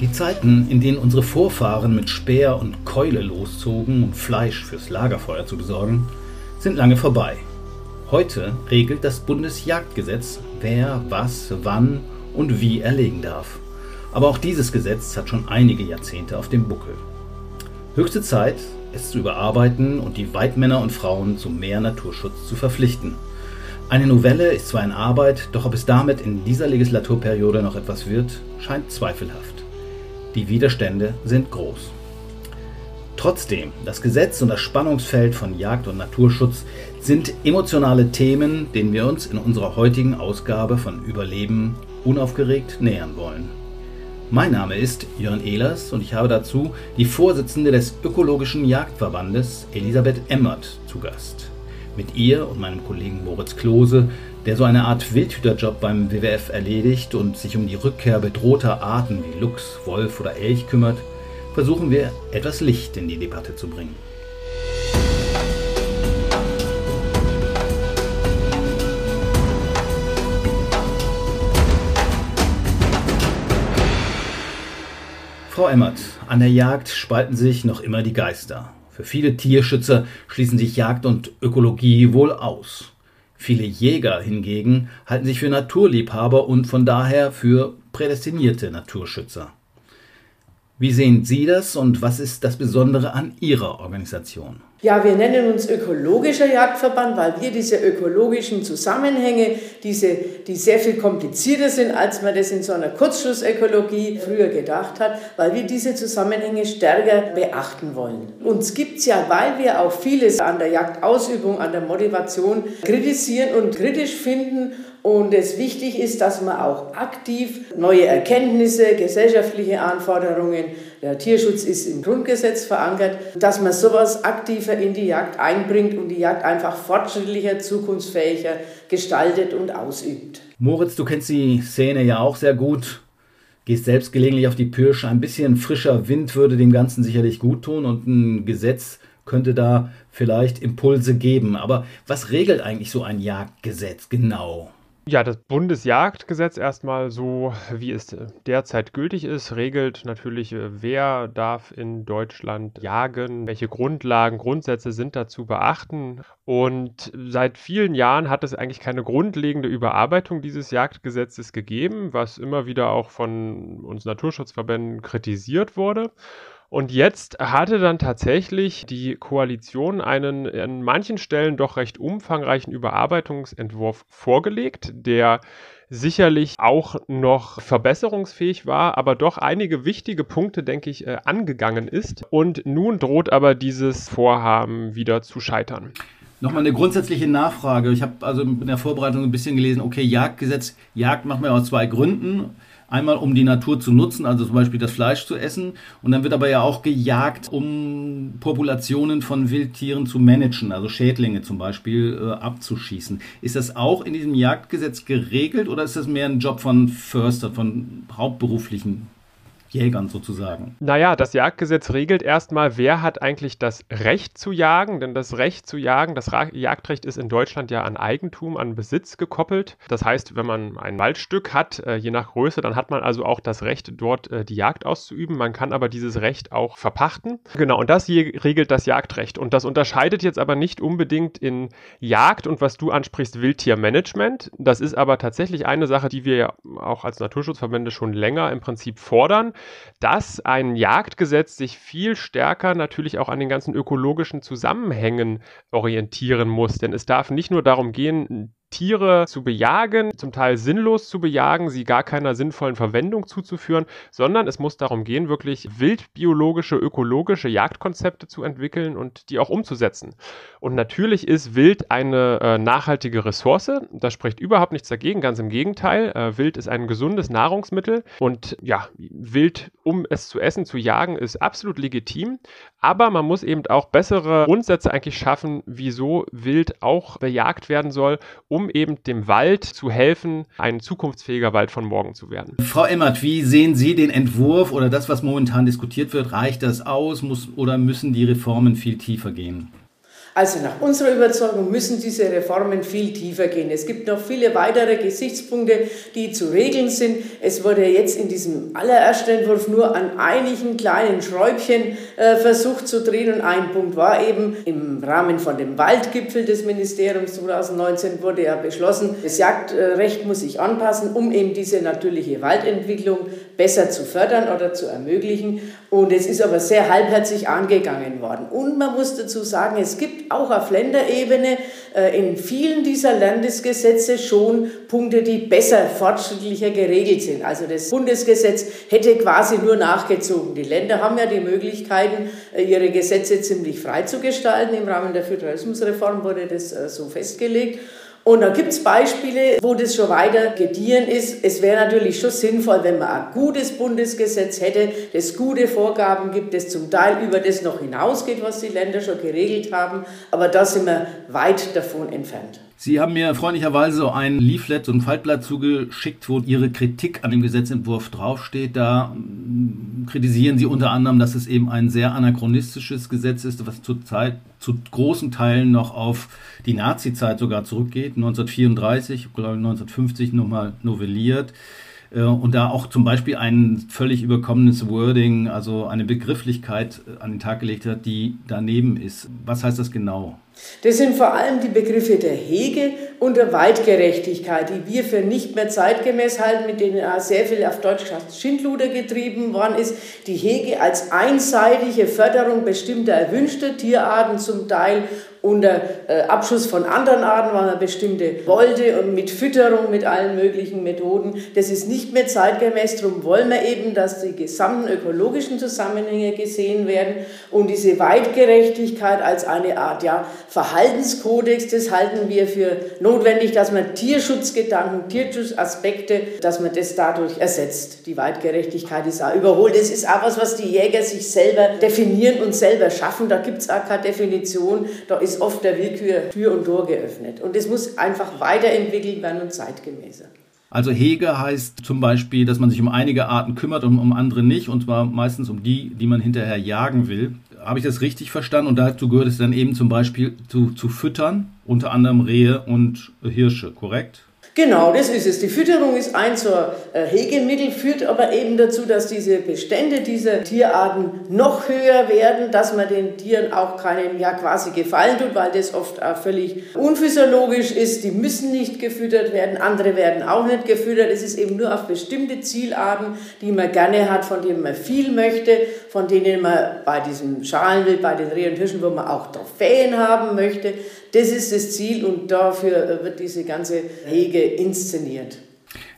Die Zeiten, in denen unsere Vorfahren mit Speer und Keule loszogen, um Fleisch fürs Lagerfeuer zu besorgen, sind lange vorbei. Heute regelt das Bundesjagdgesetz, wer, was, wann und wie erlegen darf. Aber auch dieses Gesetz hat schon einige Jahrzehnte auf dem Buckel. Höchste Zeit, es zu überarbeiten und die Weidmänner und Frauen zu mehr Naturschutz zu verpflichten. Eine Novelle ist zwar in Arbeit, doch ob es damit in dieser Legislaturperiode noch etwas wird, scheint zweifelhaft. Die Widerstände sind groß. Trotzdem, das Gesetz und das Spannungsfeld von Jagd und Naturschutz sind emotionale Themen, denen wir uns in unserer heutigen Ausgabe von Überleben unaufgeregt nähern wollen. Mein Name ist Jörn Ehlers und ich habe dazu die Vorsitzende des Ökologischen Jagdverbandes Elisabeth Emmert zu Gast. Mit ihr und meinem Kollegen Moritz Klose der so eine Art Wildhüterjob beim WWF erledigt und sich um die Rückkehr bedrohter Arten wie Luchs, Wolf oder Elch kümmert, versuchen wir etwas Licht in die Debatte zu bringen. Frau Emmert, an der Jagd spalten sich noch immer die Geister. Für viele Tierschützer schließen sich Jagd und Ökologie wohl aus. Viele Jäger hingegen halten sich für Naturliebhaber und von daher für prädestinierte Naturschützer. Wie sehen Sie das und was ist das Besondere an Ihrer Organisation? Ja, wir nennen uns ökologischer Jagdverband, weil wir diese ökologischen Zusammenhänge, diese, die sehr viel komplizierter sind, als man das in so einer Kurzschlussökologie früher gedacht hat, weil wir diese Zusammenhänge stärker beachten wollen. Uns gibt es ja, weil wir auch vieles an der Jagdausübung, an der Motivation kritisieren und kritisch finden und es wichtig ist, dass man auch aktiv neue Erkenntnisse, gesellschaftliche Anforderungen, der Tierschutz ist im Grundgesetz verankert, dass man sowas aktiver in die Jagd einbringt und die Jagd einfach fortschrittlicher, zukunftsfähiger gestaltet und ausübt. Moritz, du kennst die Szene ja auch sehr gut. Gehst selbst gelegentlich auf die Pirsche. Ein bisschen frischer Wind würde dem Ganzen sicherlich gut tun und ein Gesetz könnte da vielleicht Impulse geben. Aber was regelt eigentlich so ein Jagdgesetz genau? Ja, das Bundesjagdgesetz erstmal so, wie es derzeit gültig ist, regelt natürlich, äh, wer darf in Deutschland jagen, welche Grundlagen, Grundsätze sind da zu beachten. Und seit vielen Jahren hat es eigentlich keine grundlegende Überarbeitung dieses Jagdgesetzes gegeben, was immer wieder auch von uns Naturschutzverbänden kritisiert wurde. Und jetzt hatte dann tatsächlich die Koalition einen an manchen Stellen doch recht umfangreichen Überarbeitungsentwurf vorgelegt, der sicherlich auch noch verbesserungsfähig war, aber doch einige wichtige Punkte, denke ich, äh, angegangen ist. Und nun droht aber dieses Vorhaben wieder zu scheitern. Nochmal eine grundsätzliche Nachfrage. Ich habe also in der Vorbereitung ein bisschen gelesen, okay, Jagdgesetz, Jagd machen wir aus zwei Gründen. Einmal um die Natur zu nutzen, also zum Beispiel das Fleisch zu essen. Und dann wird aber ja auch gejagt, um Populationen von Wildtieren zu managen, also Schädlinge zum Beispiel äh, abzuschießen. Ist das auch in diesem Jagdgesetz geregelt oder ist das mehr ein Job von Förster, von hauptberuflichen Jägern sozusagen. Naja, das Jagdgesetz regelt erstmal, wer hat eigentlich das Recht zu jagen, denn das Recht zu jagen, das Jagdrecht ist in Deutschland ja an Eigentum, an Besitz gekoppelt. Das heißt, wenn man ein Waldstück hat, äh, je nach Größe, dann hat man also auch das Recht, dort äh, die Jagd auszuüben. Man kann aber dieses Recht auch verpachten. Genau, und das regelt das Jagdrecht. Und das unterscheidet jetzt aber nicht unbedingt in Jagd und was du ansprichst, Wildtiermanagement. Das ist aber tatsächlich eine Sache, die wir ja auch als Naturschutzverbände schon länger im Prinzip fordern dass ein Jagdgesetz sich viel stärker natürlich auch an den ganzen ökologischen Zusammenhängen orientieren muss. Denn es darf nicht nur darum gehen, Tiere zu bejagen, zum Teil sinnlos zu bejagen, sie gar keiner sinnvollen Verwendung zuzuführen, sondern es muss darum gehen, wirklich wildbiologische, ökologische Jagdkonzepte zu entwickeln und die auch umzusetzen. Und natürlich ist Wild eine äh, nachhaltige Ressource. Das spricht überhaupt nichts dagegen, ganz im Gegenteil. Äh, Wild ist ein gesundes Nahrungsmittel und ja, Wild, um es zu essen, zu jagen, ist absolut legitim. Aber man muss eben auch bessere Grundsätze eigentlich schaffen, wieso Wild auch bejagt werden soll, um eben dem Wald zu helfen, ein zukunftsfähiger Wald von morgen zu werden. Frau Emmert, wie sehen Sie den Entwurf oder das, was momentan diskutiert wird? Reicht das aus muss, oder müssen die Reformen viel tiefer gehen? Also nach unserer Überzeugung müssen diese Reformen viel tiefer gehen. Es gibt noch viele weitere Gesichtspunkte, die zu regeln sind. Es wurde jetzt in diesem allerersten Entwurf nur an einigen kleinen Schräubchen äh, versucht zu drehen und ein Punkt war eben im Rahmen von dem Waldgipfel des Ministeriums 2019 wurde ja beschlossen, das Jagdrecht muss sich anpassen, um eben diese natürliche Waldentwicklung besser zu fördern oder zu ermöglichen. Und es ist aber sehr halbherzig angegangen worden. Und man muss dazu sagen, es gibt auch auf Länderebene äh, in vielen dieser Landesgesetze schon Punkte, die besser, fortschrittlicher geregelt sind. Also das Bundesgesetz hätte quasi nur nachgezogen. Die Länder haben ja die Möglichkeiten, äh, ihre Gesetze ziemlich frei zu gestalten. Im Rahmen der Föderalismusreform wurde das äh, so festgelegt. Und da gibt es Beispiele, wo das schon weiter gediehen ist. Es wäre natürlich schon sinnvoll, wenn man ein gutes Bundesgesetz hätte, das gute Vorgaben gibt, das zum Teil über das noch hinausgeht, was die Länder schon geregelt haben. Aber da sind wir weit davon entfernt. Sie haben mir freundlicherweise ein Leaflet, so ein Faltblatt zugeschickt, wo Ihre Kritik an dem Gesetzentwurf draufsteht. Da mm, kritisieren Sie unter anderem, dass es eben ein sehr anachronistisches Gesetz ist, was zurzeit zu großen Teilen noch auf die Nazi-Zeit sogar zurückgeht. 1934, glaube 1950 nochmal novelliert. Äh, und da auch zum Beispiel ein völlig überkommenes Wording, also eine Begrifflichkeit äh, an den Tag gelegt hat, die daneben ist. Was heißt das genau? Das sind vor allem die Begriffe der Hege und der Weitgerechtigkeit, die wir für nicht mehr zeitgemäß halten, mit denen sehr viel auf Deutsch Schindluder getrieben worden ist. Die Hege als einseitige Förderung bestimmter erwünschter Tierarten zum Teil unter äh, Abschuss von anderen Arten, weil man bestimmte wollte und mit Fütterung, mit allen möglichen Methoden. Das ist nicht mehr zeitgemäß. Darum wollen wir eben, dass die gesamten ökologischen Zusammenhänge gesehen werden und diese Weitgerechtigkeit als eine Art ja, Verhaltenskodex, das halten wir für notwendig, dass man Tierschutzgedanken, Tierschutzaspekte, dass man das dadurch ersetzt. Die Weitgerechtigkeit ist auch überholt. Das ist auch was, was die Jäger sich selber definieren und selber schaffen. Da gibt es auch keine Definition. Da ist ist oft der Willkür Tür und Tor geöffnet. Und es muss einfach weiterentwickelt werden und zeitgemäßer. Also Hege heißt zum Beispiel, dass man sich um einige Arten kümmert und um andere nicht, und zwar meistens um die, die man hinterher jagen will. Habe ich das richtig verstanden? Und dazu gehört es dann eben zum Beispiel zu, zu füttern, unter anderem Rehe und Hirsche, korrekt? Genau, das ist es. Die Fütterung ist ein zur äh, Hegemittel, führt aber eben dazu, dass diese Bestände dieser Tierarten noch höher werden, dass man den Tieren auch keinen ja quasi Gefallen tut, weil das oft auch völlig unphysiologisch ist. Die müssen nicht gefüttert werden, andere werden auch nicht gefüttert. Es ist eben nur auf bestimmte Zielarten, die man gerne hat, von denen man viel möchte, von denen man bei diesem Schalenwild, bei den Reh und Hirschen, wo man auch Trophäen haben möchte. Das ist das Ziel und dafür wird diese ganze Hege inszeniert.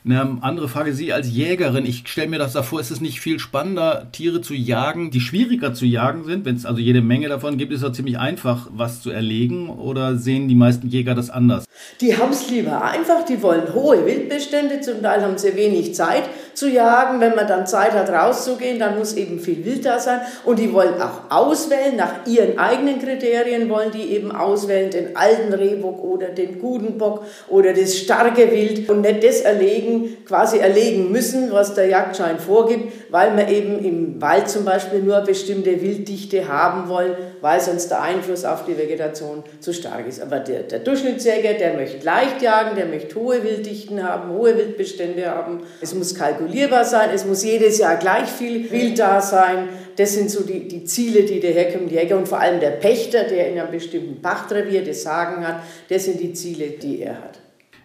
Eine andere Frage, Sie als Jägerin, ich stelle mir das davor, ist es nicht viel spannender, Tiere zu jagen, die schwieriger zu jagen sind? Wenn es also jede Menge davon gibt, ist es ziemlich einfach, was zu erlegen oder sehen die meisten Jäger das anders? Die haben es lieber einfach, die wollen hohe Wildbestände, zum Teil haben sie wenig Zeit zu jagen. Wenn man dann Zeit hat, rauszugehen, dann muss eben viel Wild da sein. Und die wollen auch auswählen, nach ihren eigenen Kriterien wollen die eben auswählen, den alten Rehbock oder den guten Bock oder das starke Wild und nicht das erlegen, quasi erlegen müssen, was der Jagdschein vorgibt, weil wir eben im Wald zum Beispiel nur bestimmte Wilddichte haben wollen, weil sonst der Einfluss auf die Vegetation zu stark ist. Aber der, der Durchschnittsjäger, der möchte leicht jagen, der möchte hohe Wilddichten haben, hohe Wildbestände haben. Es muss kalkulierbar sein, es muss jedes Jahr gleich viel Wild da sein. Das sind so die, die Ziele, die der herkömmliche Jäger und vor allem der Pächter, der in einem bestimmten Pachtrevier das Sagen hat, das sind die Ziele, die er hat.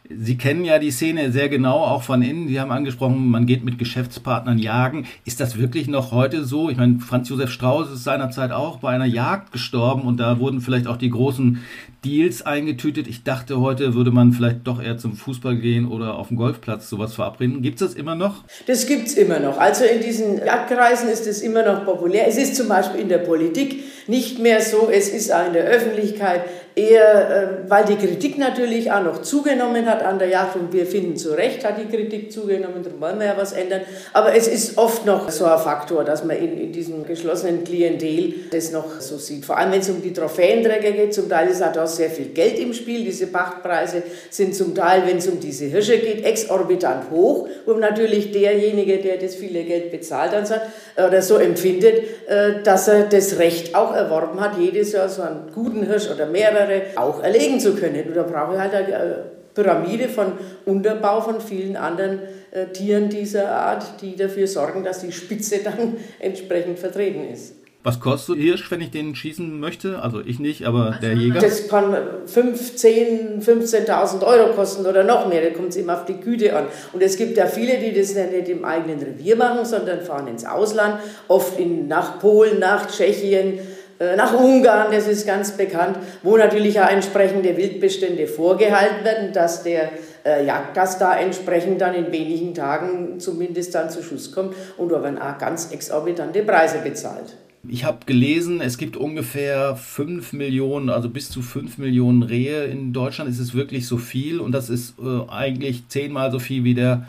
Sie kennen ja die Szene sehr genau, auch von innen. Sie haben angesprochen, man geht mit Geschäftspartnern jagen. Ist das wirklich noch heute so? Ich meine, Franz Josef Strauß ist seinerzeit auch bei einer Jagd gestorben und da wurden vielleicht auch die großen Deals eingetütet. Ich dachte, heute würde man vielleicht doch eher zum Fußball gehen oder auf dem Golfplatz sowas verabreden. Gibt es das immer noch? Das gibt es immer noch. Also in diesen Jagdkreisen ist es immer noch populär. Es ist zum Beispiel in der Politik nicht mehr so. Es ist auch in der Öffentlichkeit eher, äh, weil die Kritik natürlich auch noch zugenommen hat an der Jagd und wir finden zu Recht hat die Kritik zugenommen, darum wollen wir ja was ändern. Aber es ist oft noch so ein Faktor, dass man in, in diesem geschlossenen Klientel das noch so sieht. Vor allem wenn es um die Trophäenträger geht, zum Teil ist auch das sehr viel Geld im Spiel. Diese Pachtpreise sind zum Teil, wenn es um diese Hirsche geht, exorbitant hoch, wo natürlich derjenige, der das viele Geld bezahlt hat, oder so empfindet, äh, dass er das Recht auch erworben hat, jedes Jahr so einen guten Hirsch oder mehrere auch erlegen zu können. Und da brauche ich halt eine Pyramide von Unterbau von vielen anderen äh, Tieren dieser Art, die dafür sorgen, dass die Spitze dann entsprechend vertreten ist. Was kostet Hirsch, wenn ich den schießen möchte? Also ich nicht, aber der Jäger? Das kann 5, 10, 15.000 Euro kosten oder noch mehr. Da kommt es immer auf die Güte an. Und es gibt ja viele, die das nicht im eigenen Revier machen, sondern fahren ins Ausland, oft in, nach Polen, nach Tschechien, äh, nach Ungarn, das ist ganz bekannt, wo natürlich auch entsprechende Wildbestände vorgehalten werden, dass der äh, Jagdgast da entsprechend dann in wenigen Tagen zumindest dann zu Schuss kommt und da werden auch ganz exorbitante Preise bezahlt. Ich habe gelesen, es gibt ungefähr 5 Millionen, also bis zu 5 Millionen Rehe in Deutschland. Ist es wirklich so viel? Und das ist äh, eigentlich zehnmal so viel, wie der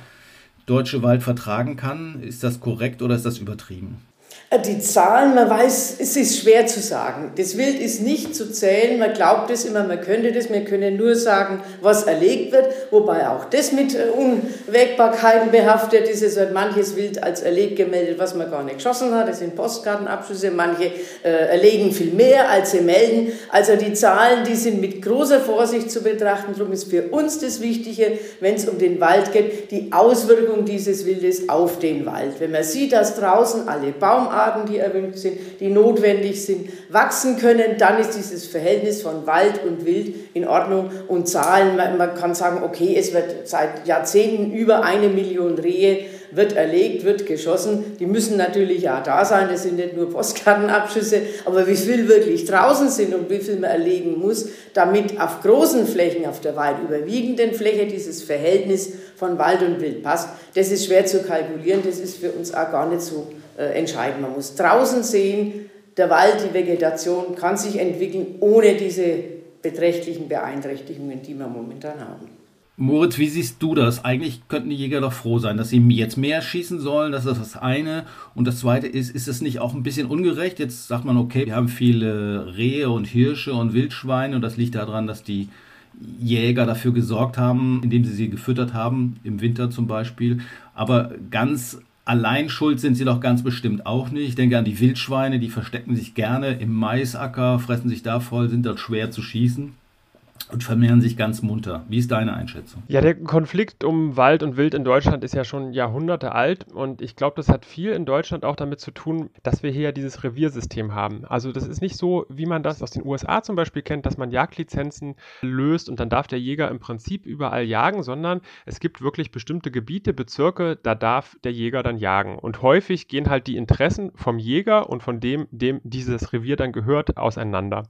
deutsche Wald vertragen kann. Ist das korrekt oder ist das übertrieben? Äh, die Zahlen, man weiß, es ist schwer zu sagen. Das Wild ist nicht zu zählen. Man glaubt es immer, man könnte das. Wir können nur sagen, was erlegt wird, wobei auch das mit äh, Unwägbarkeiten behaftet ist. Es wird manches Wild als erlegt gemeldet, was man gar nicht geschossen hat. Das sind Postkartenabschlüsse. Manche äh, erlegen viel mehr, als sie melden. Also die Zahlen, die sind mit großer Vorsicht zu betrachten. Darum ist für uns das Wichtige, wenn es um den Wald geht, die Auswirkung dieses Wildes auf den Wald. Wenn man sieht, dass draußen alle Baumarten Baumarten, die erwünscht sind, die notwendig sind, wachsen können, dann ist dieses Verhältnis von Wald und Wild in Ordnung. Und Zahlen, man, man kann sagen, okay, es wird seit Jahrzehnten über eine Million Rehe wird erlegt, wird geschossen. Die müssen natürlich ja da sein, das sind nicht nur Postkartenabschüsse, aber wie viel wirklich draußen sind und wie viel man erlegen muss, damit auf großen Flächen, auf der weit überwiegenden Fläche dieses Verhältnis von Wald und Wild passt, das ist schwer zu kalkulieren, das ist für uns auch gar nicht so äh, entscheiden. Man muss draußen sehen, der Wald, die Vegetation kann sich entwickeln ohne diese beträchtlichen Beeinträchtigungen, die wir momentan haben. Moritz, wie siehst du das? Eigentlich könnten die Jäger doch froh sein, dass sie jetzt mehr schießen sollen. Das ist das eine. Und das zweite ist, ist es nicht auch ein bisschen ungerecht? Jetzt sagt man, okay, wir haben viele Rehe und Hirsche und Wildschweine und das liegt daran, dass die Jäger dafür gesorgt haben, indem sie sie gefüttert haben, im Winter zum Beispiel. Aber ganz Allein schuld sind sie doch ganz bestimmt auch nicht. Ich denke an die Wildschweine, die verstecken sich gerne im Maisacker, fressen sich da voll, sind dort schwer zu schießen und vermehren sich ganz munter. Wie ist deine Einschätzung? Ja, der Konflikt um Wald und Wild in Deutschland ist ja schon Jahrhunderte alt und ich glaube, das hat viel in Deutschland auch damit zu tun, dass wir hier ja dieses Reviersystem haben. Also das ist nicht so, wie man das aus den USA zum Beispiel kennt, dass man Jagdlizenzen löst und dann darf der Jäger im Prinzip überall jagen, sondern es gibt wirklich bestimmte Gebiete, Bezirke, da darf der Jäger dann jagen. Und häufig gehen halt die Interessen vom Jäger und von dem, dem dieses Revier dann gehört, auseinander.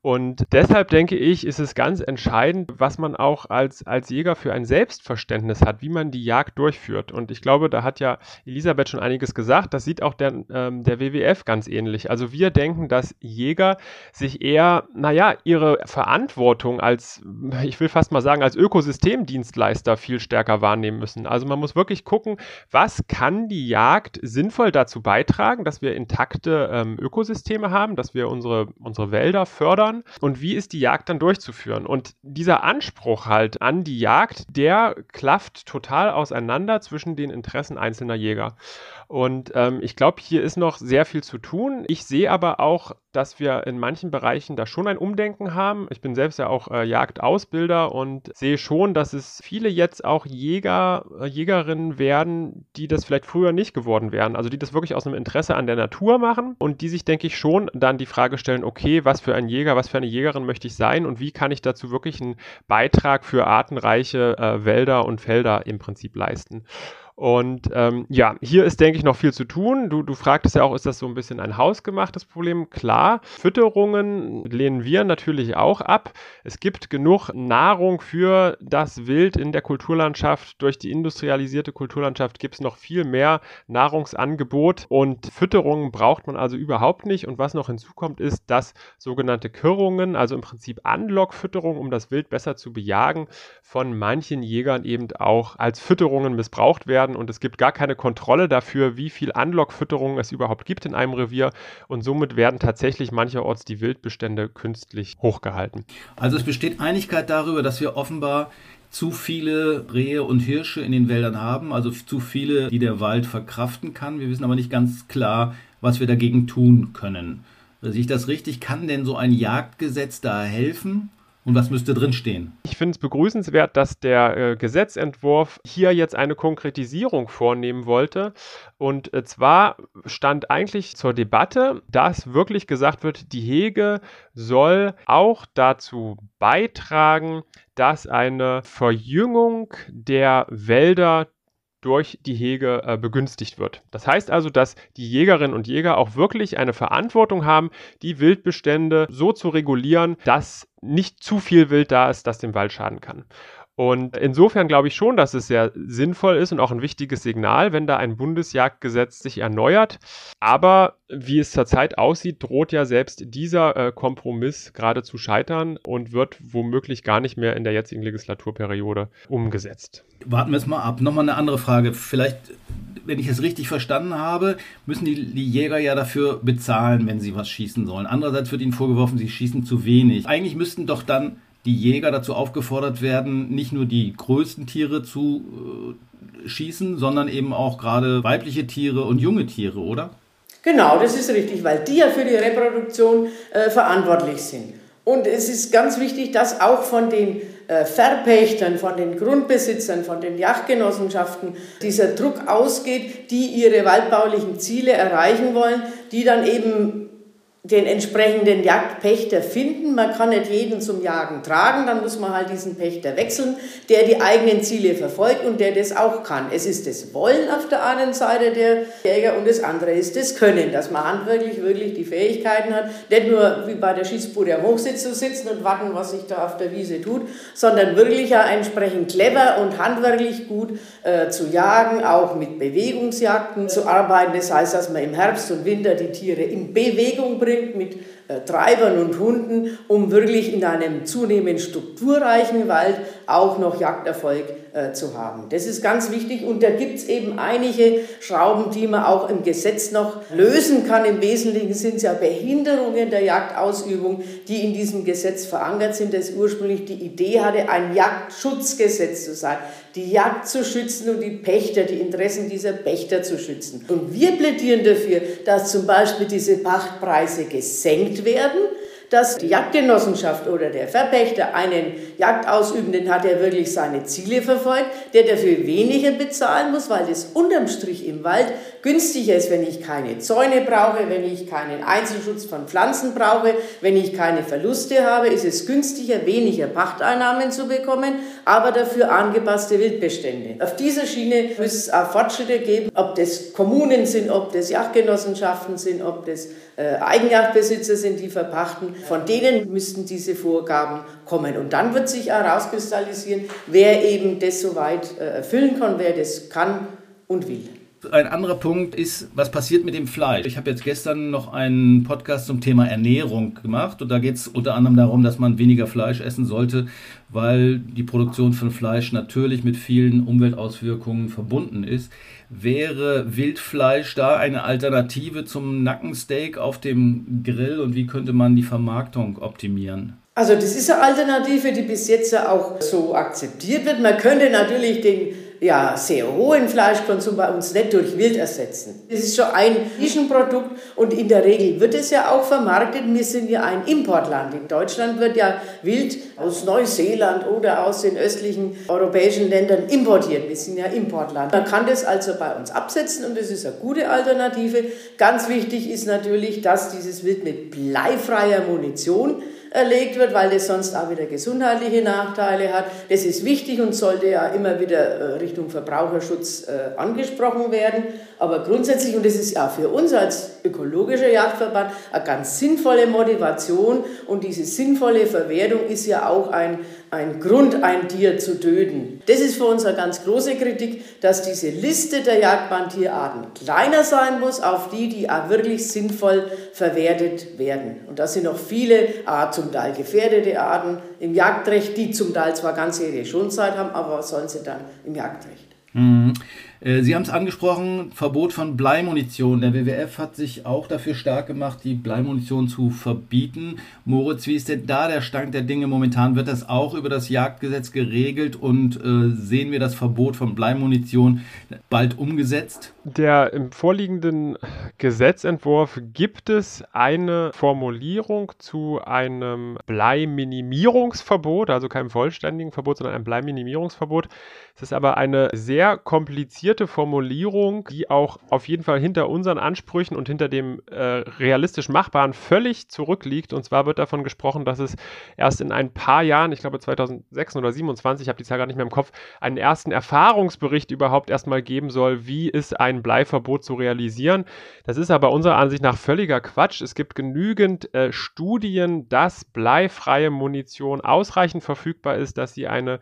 Und deshalb denke ich, ist es ganz entscheidend, was man auch als, als Jäger für ein Selbstverständnis hat, wie man die Jagd durchführt. Und ich glaube, da hat ja Elisabeth schon einiges gesagt. Das sieht auch der, ähm, der WWF ganz ähnlich. Also wir denken, dass Jäger sich eher, naja, ihre Verantwortung als, ich will fast mal sagen, als Ökosystemdienstleister viel stärker wahrnehmen müssen. Also man muss wirklich gucken, was kann die Jagd sinnvoll dazu beitragen, dass wir intakte ähm, Ökosysteme haben, dass wir unsere, unsere Wälder fördern und wie ist die Jagd dann durchzuführen. Und dieser Anspruch halt an die Jagd, der klafft total auseinander zwischen den Interessen einzelner Jäger. Und ähm, ich glaube, hier ist noch sehr viel zu tun. Ich sehe aber auch, dass wir in manchen Bereichen da schon ein Umdenken haben. Ich bin selbst ja auch äh, Jagdausbilder und sehe schon, dass es viele jetzt auch Jäger, äh, Jägerinnen werden, die das vielleicht früher nicht geworden wären. Also die das wirklich aus einem Interesse an der Natur machen und die sich, denke ich, schon dann die Frage stellen, okay, was für ein Jäger, was für eine Jägerin möchte ich sein und wie kann ich dazu wirklich einen Beitrag für artenreiche äh, Wälder und Felder im Prinzip leisten. Und ähm, ja, hier ist, denke ich, noch viel zu tun. Du, du fragtest ja auch, ist das so ein bisschen ein hausgemachtes Problem? Klar, Fütterungen lehnen wir natürlich auch ab. Es gibt genug Nahrung für das Wild in der Kulturlandschaft. Durch die industrialisierte Kulturlandschaft gibt es noch viel mehr Nahrungsangebot und Fütterungen braucht man also überhaupt nicht. Und was noch hinzukommt, ist, dass sogenannte Kirrungen, also im Prinzip Anlockfütterung, um das Wild besser zu bejagen, von manchen Jägern eben auch als Fütterungen missbraucht werden werden und es gibt gar keine Kontrolle dafür, wie viel Anlockfütterung es überhaupt gibt in einem Revier und somit werden tatsächlich mancherorts die Wildbestände künstlich hochgehalten. Also es besteht Einigkeit darüber, dass wir offenbar zu viele Rehe und Hirsche in den Wäldern haben, also zu viele, die der Wald verkraften kann. Wir wissen aber nicht ganz klar, was wir dagegen tun können. Sehe ich das richtig? Kann denn so ein Jagdgesetz da helfen? Und was müsste drinstehen? Ich finde es begrüßenswert, dass der äh, Gesetzentwurf hier jetzt eine Konkretisierung vornehmen wollte. Und äh, zwar stand eigentlich zur Debatte, dass wirklich gesagt wird, die Hege soll auch dazu beitragen, dass eine Verjüngung der Wälder durch die Hege äh, begünstigt wird. Das heißt also, dass die Jägerinnen und Jäger auch wirklich eine Verantwortung haben, die Wildbestände so zu regulieren, dass nicht zu viel Wild da ist, das dem Wald schaden kann. Und insofern glaube ich schon, dass es sehr sinnvoll ist und auch ein wichtiges Signal, wenn da ein Bundesjagdgesetz sich erneuert. Aber wie es zurzeit aussieht, droht ja selbst dieser äh, Kompromiss gerade zu scheitern und wird womöglich gar nicht mehr in der jetzigen Legislaturperiode umgesetzt. Warten wir es mal ab. Nochmal eine andere Frage. Vielleicht, wenn ich es richtig verstanden habe, müssen die, die Jäger ja dafür bezahlen, wenn sie was schießen sollen. Andererseits wird ihnen vorgeworfen, sie schießen zu wenig. Eigentlich müssten doch dann die Jäger dazu aufgefordert werden, nicht nur die größten Tiere zu äh, schießen, sondern eben auch gerade weibliche Tiere und junge Tiere, oder? Genau, das ist richtig, weil die ja für die Reproduktion äh, verantwortlich sind. Und es ist ganz wichtig, dass auch von den äh, Verpächtern, von den Grundbesitzern, von den Jagdgenossenschaften dieser Druck ausgeht, die ihre waldbaulichen Ziele erreichen wollen, die dann eben den entsprechenden Jagdpächter finden. Man kann nicht jeden zum Jagen tragen, dann muss man halt diesen Pächter wechseln, der die eigenen Ziele verfolgt und der das auch kann. Es ist das Wollen auf der einen Seite der Jäger und das andere ist das Können, dass man handwerklich wirklich die Fähigkeiten hat, nicht nur wie bei der Schießbude am Hochsitz zu sitzen und warten, was sich da auf der Wiese tut, sondern wirklich ja entsprechend clever und handwerklich gut äh, zu jagen, auch mit Bewegungsjagden zu arbeiten. Das heißt, dass man im Herbst und Winter die Tiere in Bewegung bringt mit äh, Treibern und Hunden, um wirklich in einem zunehmend strukturreichen Wald auch noch Jagderfolg äh, zu haben. Das ist ganz wichtig und da gibt es eben einige Schrauben, die man auch im Gesetz noch lösen kann. Im Wesentlichen sind es ja Behinderungen der Jagdausübung, die in diesem Gesetz verankert sind, das ursprünglich die Idee hatte, ein Jagdschutzgesetz zu sein, die Jagd zu schützen und die Pächter, die Interessen dieser Pächter zu schützen. Und wir plädieren dafür, dass zum Beispiel diese Pachtpreise gesenkt werden dass die Jagdgenossenschaft oder der Verpächter einen Jagdausübenden hat, der wirklich seine Ziele verfolgt, der dafür weniger bezahlen muss, weil es unterm Strich im Wald günstiger ist, wenn ich keine Zäune brauche, wenn ich keinen Einzelschutz von Pflanzen brauche, wenn ich keine Verluste habe, ist es günstiger, weniger Pachteinnahmen zu bekommen, aber dafür angepasste Wildbestände. Auf dieser Schiene müsste es auch Fortschritte geben, ob das Kommunen sind, ob das Jagdgenossenschaften sind, ob das äh, Eigenjagdbesitzer sind, die verpachten. Von denen müssten diese Vorgaben kommen. Und dann wird sich herauskristallisieren, wer eben das soweit äh, erfüllen kann, wer das kann und will. Ein anderer Punkt ist, was passiert mit dem Fleisch? Ich habe jetzt gestern noch einen Podcast zum Thema Ernährung gemacht und da geht es unter anderem darum, dass man weniger Fleisch essen sollte, weil die Produktion von Fleisch natürlich mit vielen Umweltauswirkungen verbunden ist. Wäre Wildfleisch da eine Alternative zum Nackensteak auf dem Grill und wie könnte man die Vermarktung optimieren? Also das ist eine Alternative, die bis jetzt auch so akzeptiert wird. Man könnte natürlich den ja, sehr hohen Fleischkonsum bei uns nicht durch Wild ersetzen. Das ist schon ein Nischenprodukt und in der Regel wird es ja auch vermarktet. Wir sind ja ein Importland. In Deutschland wird ja Wild aus Neuseeland oder aus den östlichen europäischen Ländern importiert. Wir sind ja Importland. Man kann das also bei uns absetzen und das ist eine gute Alternative. Ganz wichtig ist natürlich, dass dieses Wild mit bleifreier Munition erlegt wird, weil das sonst auch wieder gesundheitliche Nachteile hat. Das ist wichtig und sollte ja immer wieder äh, Richtung Verbraucherschutz äh, angesprochen werden. Aber grundsätzlich, und das ist ja für uns als ökologischer Jagdverband eine ganz sinnvolle Motivation und diese sinnvolle Verwertung ist ja auch ein, ein Grund, ein Tier zu töten. Das ist für uns eine ganz große Kritik, dass diese Liste der Jagdbandtierarten kleiner sein muss, auf die, die auch wirklich sinnvoll verwertet werden. Und da sind noch viele, auch zum Teil gefährdete Arten im Jagdrecht, die zum Teil zwar ganze ihre Schonzeit haben, aber was sollen sie dann im Jagdrecht? Mhm. Äh, Sie haben es angesprochen, Verbot von Bleimunition. Der WWF hat sich auch dafür stark gemacht, die Bleimunition zu verbieten. Moritz, wie ist denn da der Stand der Dinge momentan? Wird das auch über das Jagdgesetz geregelt und äh, sehen wir das Verbot von Bleimunition bald umgesetzt? Der im vorliegenden Gesetzentwurf gibt es eine Formulierung zu einem Bleiminimierungsverbot, also keinem vollständigen Verbot, sondern einem Bleiminimierungsverbot. Es ist aber eine sehr komplizierte Formulierung, die auch auf jeden Fall hinter unseren Ansprüchen und hinter dem äh, realistisch Machbaren völlig zurückliegt. Und zwar wird davon gesprochen, dass es erst in ein paar Jahren, ich glaube 2006 oder 2027, ich habe die Zahl gar nicht mehr im Kopf, einen ersten Erfahrungsbericht überhaupt erstmal geben soll, wie ist ein Bleiverbot zu realisieren. Das ist aber unserer Ansicht nach völliger Quatsch. Es gibt genügend äh, Studien, dass bleifreie Munition ausreichend verfügbar ist, dass sie eine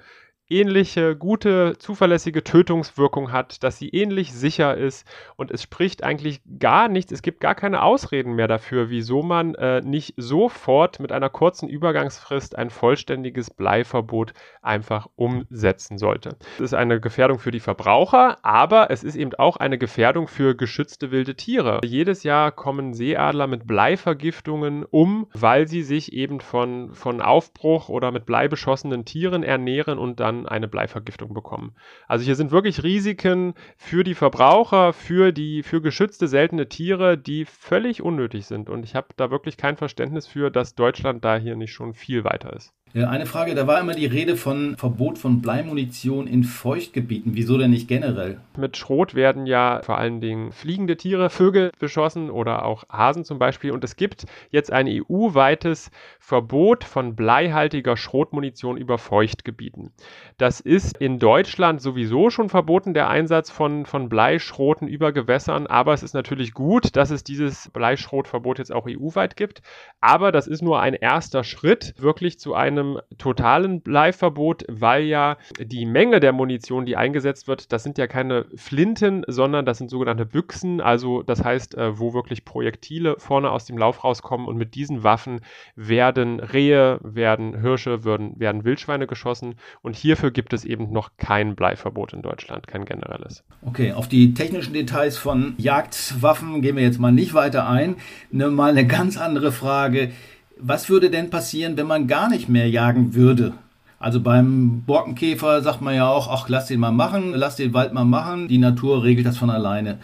ähnliche gute, zuverlässige Tötungswirkung hat, dass sie ähnlich sicher ist und es spricht eigentlich gar nichts, es gibt gar keine Ausreden mehr dafür, wieso man äh, nicht sofort mit einer kurzen Übergangsfrist ein vollständiges Bleiverbot einfach umsetzen sollte. Es ist eine Gefährdung für die Verbraucher, aber es ist eben auch eine Gefährdung für geschützte wilde Tiere. Jedes Jahr kommen Seeadler mit Bleivergiftungen um, weil sie sich eben von, von Aufbruch oder mit Blei beschossenen Tieren ernähren und dann dann eine Bleivergiftung bekommen. Also hier sind wirklich Risiken für die Verbraucher, für die für geschützte seltene Tiere, die völlig unnötig sind. Und ich habe da wirklich kein Verständnis für, dass Deutschland da hier nicht schon viel weiter ist. Eine Frage, da war immer die Rede von Verbot von Bleimunition in Feuchtgebieten. Wieso denn nicht generell? Mit Schrot werden ja vor allen Dingen fliegende Tiere, Vögel beschossen oder auch Hasen zum Beispiel. Und es gibt jetzt ein EU-weites Verbot von bleihaltiger Schrotmunition über Feuchtgebieten. Das ist in Deutschland sowieso schon verboten, der Einsatz von, von Bleischroten über Gewässern. Aber es ist natürlich gut, dass es dieses Bleischrotverbot jetzt auch EU-weit gibt. Aber das ist nur ein erster Schritt wirklich zu einem einem totalen Bleiverbot, weil ja die Menge der Munition, die eingesetzt wird, das sind ja keine Flinten, sondern das sind sogenannte Büchsen, also das heißt, äh, wo wirklich Projektile vorne aus dem Lauf rauskommen und mit diesen Waffen werden Rehe, werden Hirsche, werden, werden Wildschweine geschossen und hierfür gibt es eben noch kein Bleiverbot in Deutschland, kein generelles. Okay, auf die technischen Details von Jagdwaffen gehen wir jetzt mal nicht weiter ein. Ne, mal eine ganz andere Frage. Was würde denn passieren, wenn man gar nicht mehr jagen würde? Also beim Borkenkäfer sagt man ja auch, ach, lass den mal machen, lass den Wald mal machen, die Natur regelt das von alleine.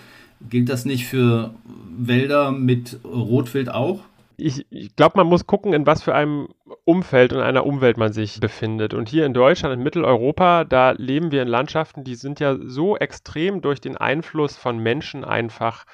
Gilt das nicht für Wälder mit Rotwild auch? Ich, ich glaube, man muss gucken, in was für einem Umfeld und einer Umwelt man sich befindet. Und hier in Deutschland, in Mitteleuropa, da leben wir in Landschaften, die sind ja so extrem durch den Einfluss von Menschen einfach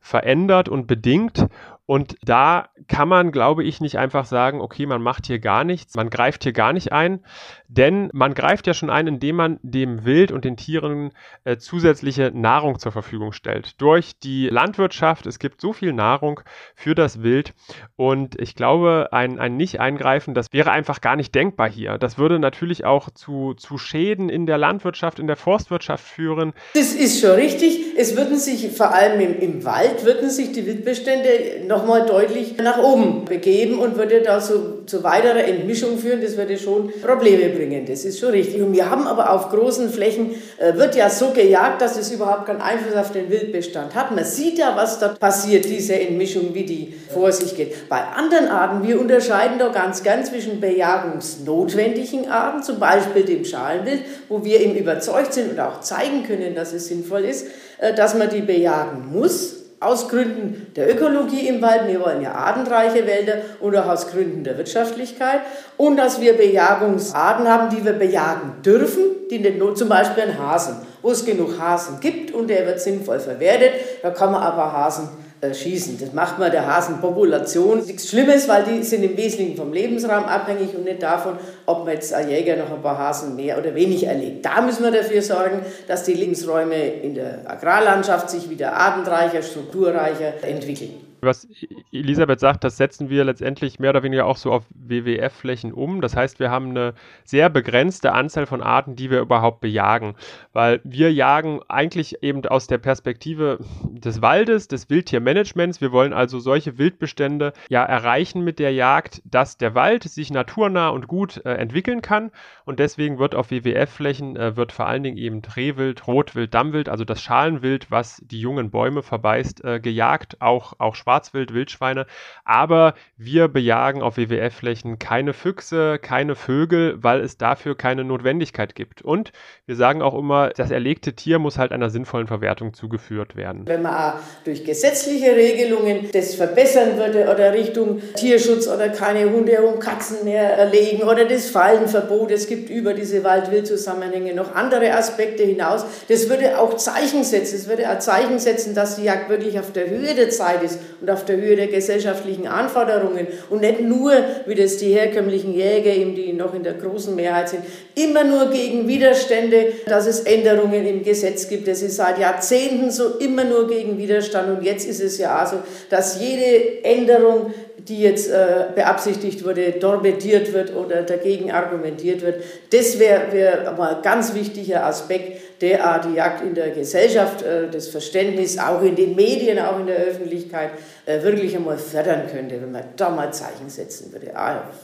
verändert und bedingt. Und da kann man, glaube ich, nicht einfach sagen, okay, man macht hier gar nichts, man greift hier gar nicht ein, denn man greift ja schon ein, indem man dem Wild und den Tieren äh, zusätzliche Nahrung zur Verfügung stellt. Durch die Landwirtschaft, es gibt so viel Nahrung für das Wild und ich glaube, ein, ein Nicht-Eingreifen, das wäre einfach gar nicht denkbar hier. Das würde natürlich auch zu, zu Schäden in der Landwirtschaft, in der Forstwirtschaft führen. Das ist schon richtig. Es würden sich vor allem im, im Wald, würden sich die Wildbestände nochmal deutlich nach oben begeben und würde da zu, zu weiterer Entmischung führen. Das würde schon Probleme bringen. Das ist schon richtig. Und wir haben aber auf großen Flächen, äh, wird ja so gejagt, dass es überhaupt keinen Einfluss auf den Wildbestand hat. Man sieht ja, was dort passiert, diese Entmischung, wie die vor sich geht. Bei anderen Arten, wir unterscheiden da ganz gern zwischen bejagungsnotwendigen Arten, zum Beispiel dem Schalenwild, wo wir eben überzeugt sind und auch zeigen können, dass es sinnvoll ist, äh, dass man die bejagen muss aus Gründen der Ökologie im Wald, wir wollen ja artenreiche Wälder und auch aus Gründen der Wirtschaftlichkeit. Und dass wir Bejagungsarten haben, die wir bejagen dürfen, die nicht nur, zum Beispiel ein Hasen, wo es genug Hasen gibt und der wird sinnvoll verwertet, da kann man aber Hasen schießen. Das macht man der Hasenpopulation nichts Schlimmes, weil die sind im Wesentlichen vom Lebensraum abhängig und nicht davon, ob man jetzt als Jäger noch ein paar Hasen mehr oder weniger erlegt. Da müssen wir dafür sorgen, dass die Lebensräume in der Agrarlandschaft sich wieder artenreicher, strukturreicher entwickeln. Was Elisabeth sagt, das setzen wir letztendlich mehr oder weniger auch so auf WWF-Flächen um. Das heißt, wir haben eine sehr begrenzte Anzahl von Arten, die wir überhaupt bejagen. Weil wir jagen eigentlich eben aus der Perspektive des Waldes, des Wildtiermanagements. Wir wollen also solche Wildbestände ja erreichen mit der Jagd, dass der Wald sich naturnah und gut äh, entwickeln kann. Und deswegen wird auf WWF-Flächen äh, wird vor allen Dingen eben Rehwild, Rotwild, Dammwild, also das Schalenwild, was die jungen Bäume verbeißt, äh, gejagt, auch, auch Schwarzwild, Wildschweine. Aber wir bejagen auf WWF-Flächen keine Füchse, keine Vögel, weil es dafür keine Notwendigkeit gibt. Und wir sagen auch immer, das erlegte Tier muss halt einer sinnvollen Verwertung zugeführt werden. Wenn man durch gesetzliche Regelungen das verbessern würde oder Richtung Tierschutz oder keine Hunde und Katzen mehr erlegen oder das Fallenverbot, es gibt über diese Wald-Wild-Zusammenhänge noch andere Aspekte hinaus, das würde auch Zeichen setzen, es würde auch Zeichen setzen, dass die Jagd wirklich auf der Höhe der Zeit ist und auf der Höhe der gesellschaftlichen Anforderungen und nicht nur, wie das die herkömmlichen Jäger, eben die noch in der großen Mehrheit sind, immer nur gegen Widerstände, dass es Änderungen im Gesetz gibt. Das ist seit Jahrzehnten so immer nur gegen Widerstand und jetzt ist es ja auch so, dass jede Änderung die jetzt äh, beabsichtigt wurde, torpediert wird oder dagegen argumentiert wird. Das wäre wär aber ein ganz wichtiger Aspekt, der auch die Jagd in der Gesellschaft, äh, das Verständnis, auch in den Medien, auch in der Öffentlichkeit, äh, wirklich einmal fördern könnte, wenn man da mal Zeichen setzen würde,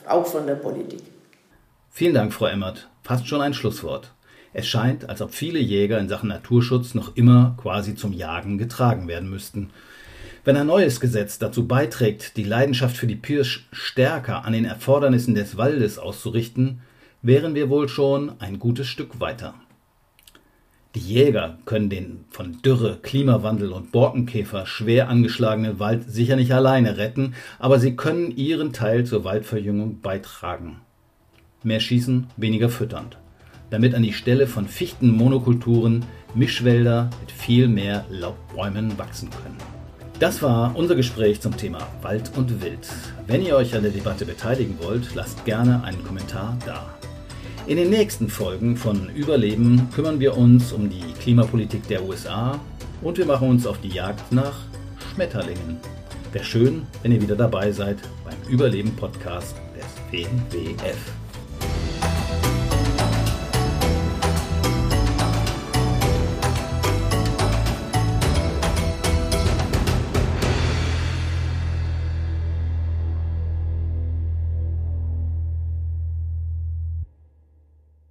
auch von der Politik. Vielen Dank, Frau Emmert. Fast schon ein Schlusswort. Es scheint, als ob viele Jäger in Sachen Naturschutz noch immer quasi zum Jagen getragen werden müssten. Wenn ein neues Gesetz dazu beiträgt, die Leidenschaft für die Pirsch stärker an den Erfordernissen des Waldes auszurichten, wären wir wohl schon ein gutes Stück weiter. Die Jäger können den von Dürre, Klimawandel und Borkenkäfer schwer angeschlagenen Wald sicher nicht alleine retten, aber sie können ihren Teil zur Waldverjüngung beitragen. Mehr schießen, weniger fütternd, damit an die Stelle von Fichtenmonokulturen Mischwälder mit viel mehr Laubbäumen wachsen können. Das war unser Gespräch zum Thema Wald und Wild. Wenn ihr euch an der Debatte beteiligen wollt, lasst gerne einen Kommentar da. In den nächsten Folgen von Überleben kümmern wir uns um die Klimapolitik der USA und wir machen uns auf die Jagd nach Schmetterlingen. Wäre schön, wenn ihr wieder dabei seid beim Überleben-Podcast des WWF.